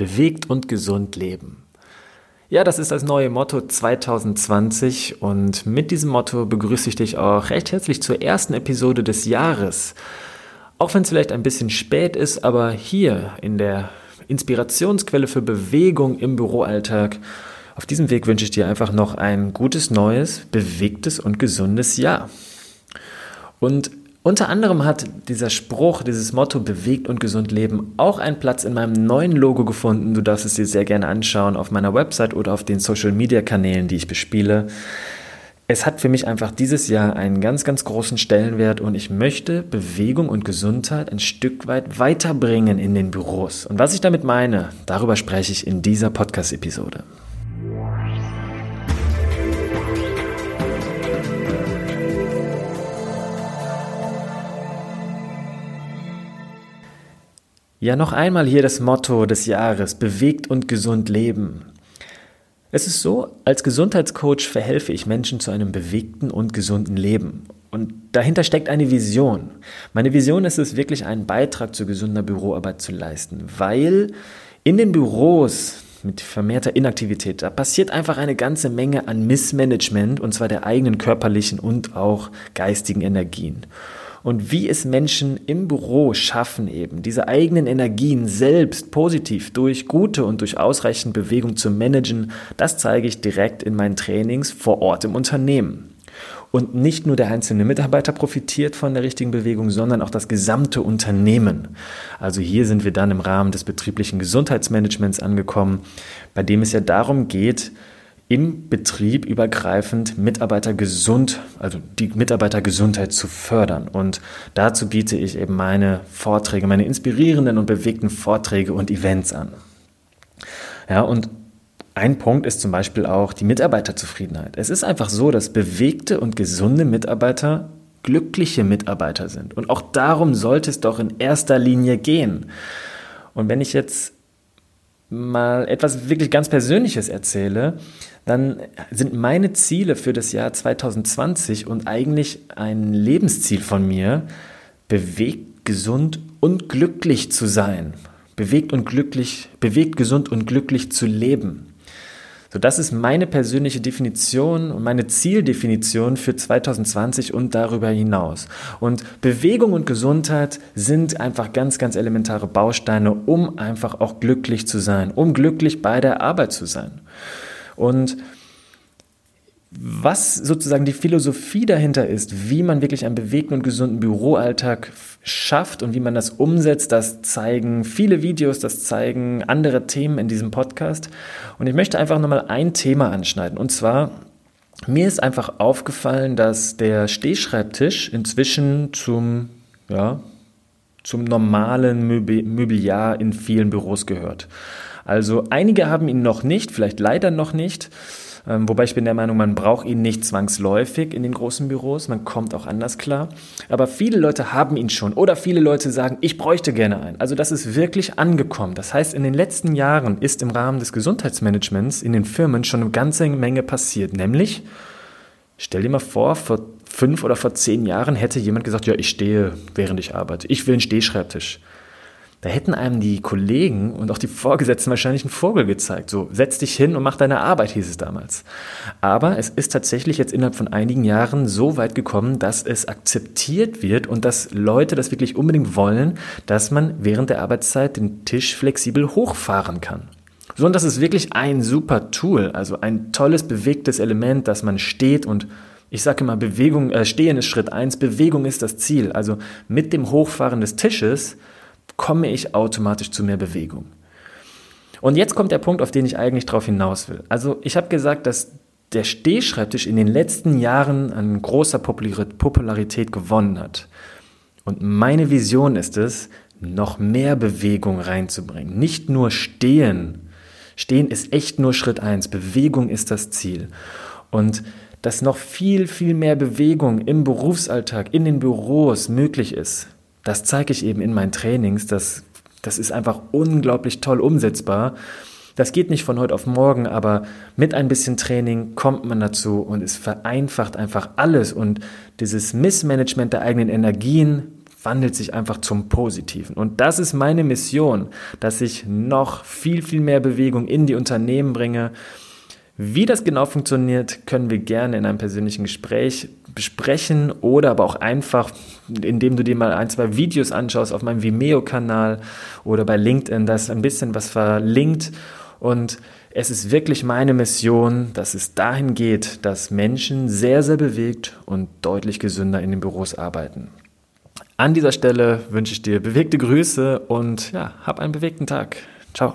Bewegt und gesund leben. Ja, das ist das neue Motto 2020 und mit diesem Motto begrüße ich dich auch recht herzlich zur ersten Episode des Jahres. Auch wenn es vielleicht ein bisschen spät ist, aber hier in der Inspirationsquelle für Bewegung im Büroalltag, auf diesem Weg wünsche ich dir einfach noch ein gutes, neues, bewegtes und gesundes Jahr. Und unter anderem hat dieser Spruch, dieses Motto bewegt und gesund leben auch einen Platz in meinem neuen Logo gefunden. Du darfst es dir sehr gerne anschauen auf meiner Website oder auf den Social Media Kanälen, die ich bespiele. Es hat für mich einfach dieses Jahr einen ganz, ganz großen Stellenwert und ich möchte Bewegung und Gesundheit ein Stück weit weiterbringen in den Büros. Und was ich damit meine, darüber spreche ich in dieser Podcast-Episode. Ja, noch einmal hier das Motto des Jahres, bewegt und gesund leben. Es ist so, als Gesundheitscoach verhelfe ich Menschen zu einem bewegten und gesunden Leben. Und dahinter steckt eine Vision. Meine Vision ist es wirklich, einen Beitrag zu gesunder Büroarbeit zu leisten, weil in den Büros mit vermehrter Inaktivität, da passiert einfach eine ganze Menge an Missmanagement, und zwar der eigenen körperlichen und auch geistigen Energien und wie es Menschen im Büro schaffen, eben diese eigenen Energien selbst positiv durch gute und durch ausreichend Bewegung zu managen, das zeige ich direkt in meinen Trainings vor Ort im Unternehmen. Und nicht nur der einzelne Mitarbeiter profitiert von der richtigen Bewegung, sondern auch das gesamte Unternehmen. Also hier sind wir dann im Rahmen des betrieblichen Gesundheitsmanagements angekommen, bei dem es ja darum geht, im Betrieb übergreifend Mitarbeiter gesund, also die Mitarbeitergesundheit zu fördern. Und dazu biete ich eben meine Vorträge, meine inspirierenden und bewegten Vorträge und Events an. Ja, und ein Punkt ist zum Beispiel auch die Mitarbeiterzufriedenheit. Es ist einfach so, dass bewegte und gesunde Mitarbeiter glückliche Mitarbeiter sind. Und auch darum sollte es doch in erster Linie gehen. Und wenn ich jetzt mal etwas wirklich ganz Persönliches erzähle, dann sind meine Ziele für das Jahr 2020 und eigentlich ein Lebensziel von mir, bewegt, gesund und glücklich zu sein. Bewegt und glücklich, bewegt, gesund und glücklich zu leben. So, das ist meine persönliche Definition und meine Zieldefinition für 2020 und darüber hinaus. Und Bewegung und Gesundheit sind einfach ganz, ganz elementare Bausteine, um einfach auch glücklich zu sein, um glücklich bei der Arbeit zu sein. Und was sozusagen die Philosophie dahinter ist, wie man wirklich einen bewegten und gesunden Büroalltag schafft und wie man das umsetzt, das zeigen viele Videos, das zeigen andere Themen in diesem Podcast. Und ich möchte einfach nochmal ein Thema anschneiden. Und zwar, mir ist einfach aufgefallen, dass der Stehschreibtisch inzwischen zum, ja, zum normalen Möbiliar in vielen Büros gehört. Also einige haben ihn noch nicht, vielleicht leider noch nicht. Ähm, wobei ich bin der Meinung, man braucht ihn nicht zwangsläufig in den großen Büros, man kommt auch anders klar. Aber viele Leute haben ihn schon oder viele Leute sagen, ich bräuchte gerne einen. Also das ist wirklich angekommen. Das heißt, in den letzten Jahren ist im Rahmen des Gesundheitsmanagements in den Firmen schon eine ganze Menge passiert. Nämlich, stell dir mal vor, vor fünf oder vor zehn Jahren hätte jemand gesagt, ja, ich stehe, während ich arbeite. Ich will einen Stehschreibtisch. Da hätten einem die Kollegen und auch die Vorgesetzten wahrscheinlich einen Vogel gezeigt. So, setz dich hin und mach deine Arbeit, hieß es damals. Aber es ist tatsächlich jetzt innerhalb von einigen Jahren so weit gekommen, dass es akzeptiert wird und dass Leute das wirklich unbedingt wollen, dass man während der Arbeitszeit den Tisch flexibel hochfahren kann. So, und das ist wirklich ein super Tool, also ein tolles bewegtes Element, dass man steht und ich sage immer, Bewegung, äh, Stehen ist Schritt eins, Bewegung ist das Ziel. Also mit dem Hochfahren des Tisches komme ich automatisch zu mehr Bewegung. Und jetzt kommt der Punkt, auf den ich eigentlich drauf hinaus will. Also ich habe gesagt, dass der Stehschreibtisch in den letzten Jahren an großer Popularität gewonnen hat. Und meine Vision ist es, noch mehr Bewegung reinzubringen. Nicht nur stehen. Stehen ist echt nur Schritt eins. Bewegung ist das Ziel. Und dass noch viel, viel mehr Bewegung im Berufsalltag, in den Büros möglich ist das zeige ich eben in meinen Trainings. Das, das ist einfach unglaublich toll umsetzbar. Das geht nicht von heute auf morgen, aber mit ein bisschen Training kommt man dazu und es vereinfacht einfach alles. Und dieses Missmanagement der eigenen Energien wandelt sich einfach zum Positiven. Und das ist meine Mission, dass ich noch viel, viel mehr Bewegung in die Unternehmen bringe. Wie das genau funktioniert, können wir gerne in einem persönlichen Gespräch besprechen oder aber auch einfach, indem du dir mal ein, zwei Videos anschaust auf meinem Vimeo-Kanal oder bei LinkedIn, da ist ein bisschen was verlinkt und es ist wirklich meine Mission, dass es dahin geht, dass Menschen sehr, sehr bewegt und deutlich gesünder in den Büros arbeiten. An dieser Stelle wünsche ich dir bewegte Grüße und ja, hab einen bewegten Tag. Ciao.